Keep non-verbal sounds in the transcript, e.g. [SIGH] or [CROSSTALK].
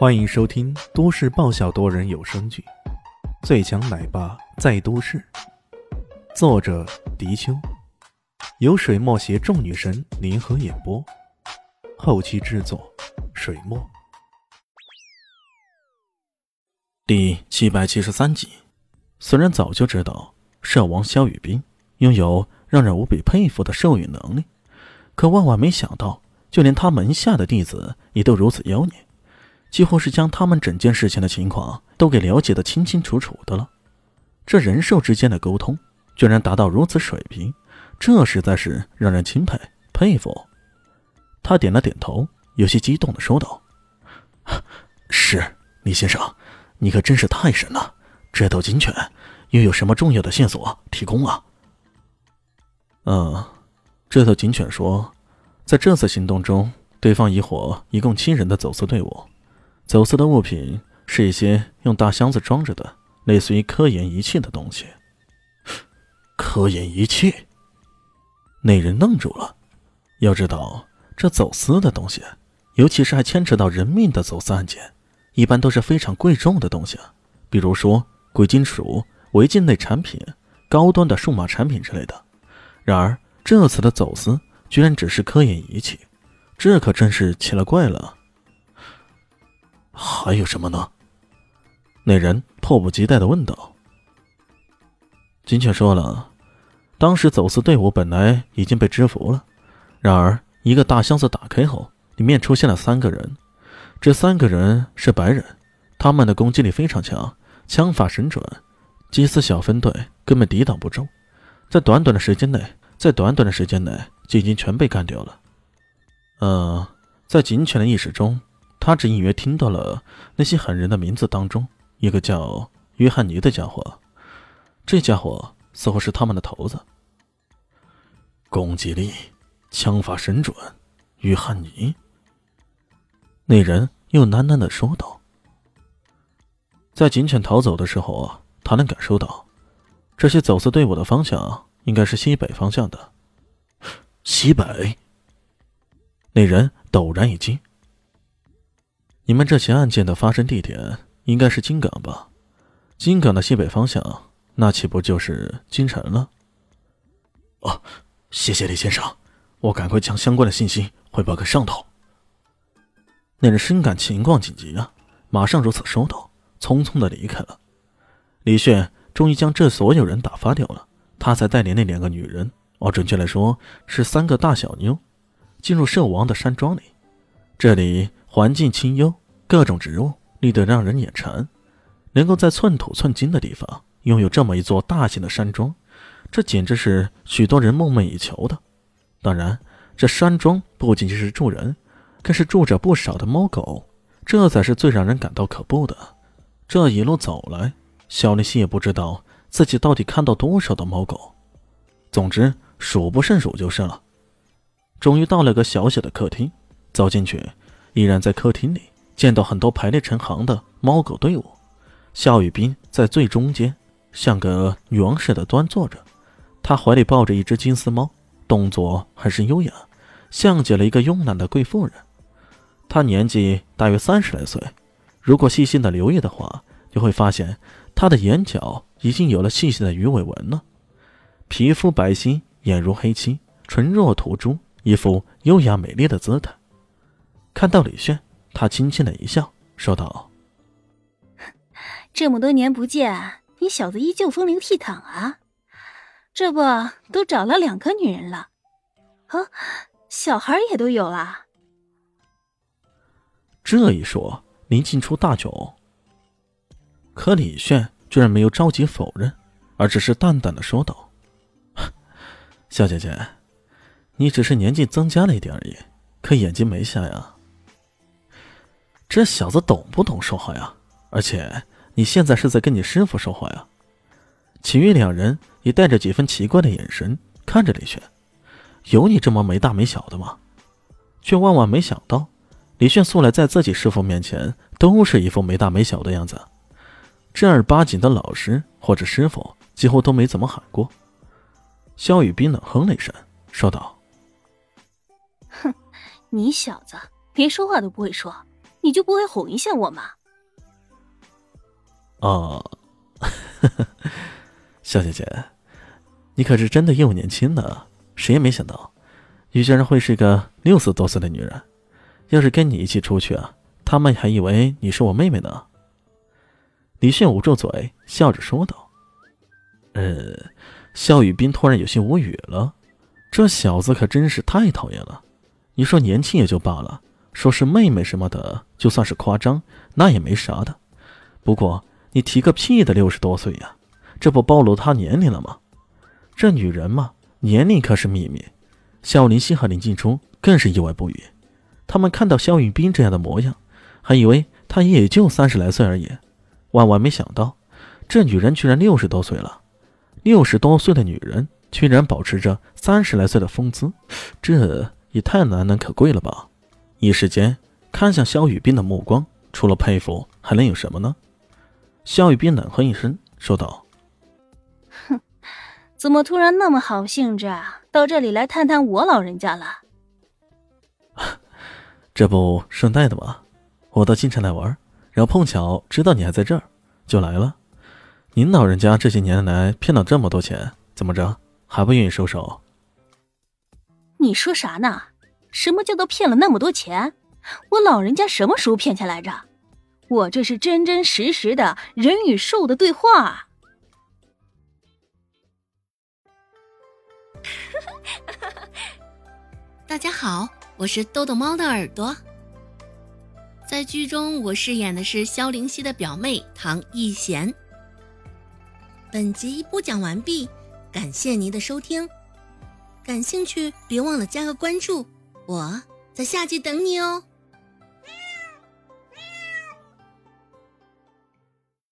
欢迎收听都市爆笑多人有声剧《最强奶爸在都市》，作者：迪秋，由水墨携众女神联合演播，后期制作：水墨。第七百七十三集，虽然早就知道兽王萧雨冰拥有让人无比佩服的兽语能力，可万万没想到，就连他门下的弟子也都如此妖孽。几乎是将他们整件事情的情况都给了解的清清楚楚的了。这人兽之间的沟通居然达到如此水平，这实在是让人钦佩佩服。他点了点头，有些激动的说道：“ [LAUGHS] 是李先生，你可真是太神了！这头警犬又有什么重要的线索提供啊？”“嗯，这头警犬说，在这次行动中，对方一伙一共七人的走私队伍。”走私的物品是一些用大箱子装着的，类似于科研仪器的东西。科研仪器，那人愣住了。要知道，这走私的东西，尤其是还牵扯到人命的走私案件，一般都是非常贵重的东西，比如说贵金属、违禁类产品、高端的数码产品之类的。然而，这次的走私居然只是科研仪器，这可真是奇了怪了。还有什么呢？那人迫不及待的问道。金雀说了，当时走私队伍本来已经被制服了，然而一个大箱子打开后，里面出现了三个人。这三个人是白人，他们的攻击力非常强，枪法神准，缉私小分队根本抵挡不住，在短短的时间内，在短短的时间内就已经全被干掉了。嗯，在警犬的意识中。他只隐约听到了那些狠人的名字当中，一个叫约翰尼的家伙。这家伙似乎是他们的头子。攻击力、枪法神准，约翰尼。那人又喃喃的说道：“在警犬逃走的时候，他能感受到这些走私队伍的方向应该是西北方向的。西北。”那人陡然一惊。你们这起案件的发生地点应该是金港吧？金港的西北方向，那岂不就是京城了？哦，谢谢李先生，我赶快将相关的信息汇报给上头。那人深感情况紧急啊，马上如此说道，匆匆的离开了。李炫终于将这所有人打发掉了，他才带领那两个女人，哦，准确来说是三个大小妞，进入兽王的山庄里。这里环境清幽。各种植物绿得让人眼馋，能够在寸土寸金的地方拥有这么一座大型的山庄，这简直是许多人梦寐以求的。当然，这山庄不仅仅是住人，更是住着不少的猫狗，这才是最让人感到可怖的。这一路走来，小丽西也不知道自己到底看到多少的猫狗，总之数不胜数就是了。终于到了个小小的客厅，走进去，依然在客厅里。见到很多排列成行的猫狗队伍，夏雨冰在最中间，像个女王似的端坐着，她怀里抱着一只金丝猫，动作很是优雅，像极了一个慵懒的贵妇人。她年纪大约三十来岁，如果细心的留意的话，就会发现她的眼角已经有了细细的鱼尾纹了，皮肤白皙，眼如黑漆，唇若涂朱，一副优雅美丽的姿态。看到李炫。他轻轻的一笑，说道：“ [LAUGHS] 这么多年不见，你小子依旧风流倜傥啊！这不都找了两个女人了？啊，小孩也都有了。”这一说，林静初大窘。可李炫居然没有着急否认，而只是淡淡的说道：“ [LAUGHS] 小姐姐，你只是年纪增加了一点而已，可眼睛没瞎呀。”这小子懂不懂说话呀？而且你现在是在跟你师傅说话呀？其余两人也带着几分奇怪的眼神看着李炫，有你这么没大没小的吗？却万万没想到，李炫素来在自己师傅面前都是一副没大没小的样子，正儿八经的老师或者师傅几乎都没怎么喊过。肖雨冰冷哼了一声，说道：“哼，你小子连说话都不会说。”你就不会哄一下我吗？哦，[LAUGHS] 小姐姐，你可是真的又年轻呢，谁也没想到，你居然会是个六十多岁的女人。要是跟你一起出去啊，他们还以为你是我妹妹呢。李炫捂住嘴，笑着说道：“呃。”肖雨斌突然有些无语了，这小子可真是太讨厌了。你说年轻也就罢了，说是妹妹什么的，就算是夸张，那也没啥的。不过你提个屁的六十多岁呀，这不暴露他年龄了吗？这女人嘛，年龄可是秘密。肖林熙和林静初更是意外不语，他们看到肖云斌这样的模样，还以为他也就三十来岁而已，万万没想到，这女人居然六十多岁了。六十多岁的女人居然保持着三十来岁的风姿，这也太难能可贵了吧！一时间看向肖雨斌的目光，除了佩服，还能有什么呢？肖雨斌冷哼一声，说道：“哼，怎么突然那么好兴致啊？到这里来探探我老人家了？[LAUGHS] 这不顺带的吗？我到京城来玩，然后碰巧知道你还在这儿，就来了。”您老人家这些年来骗了这么多钱，怎么着还不愿意收手？你说啥呢？什么叫做骗了那么多钱？我老人家什么时候骗钱来着？我这是真真实实的人与兽的对话。[LAUGHS] 大家好，我是豆豆猫的耳朵。在剧中，我饰演的是萧灵溪的表妹唐艺贤。本集播讲完毕，感谢您的收听。感兴趣别忘了加个关注，我在下集等你哦。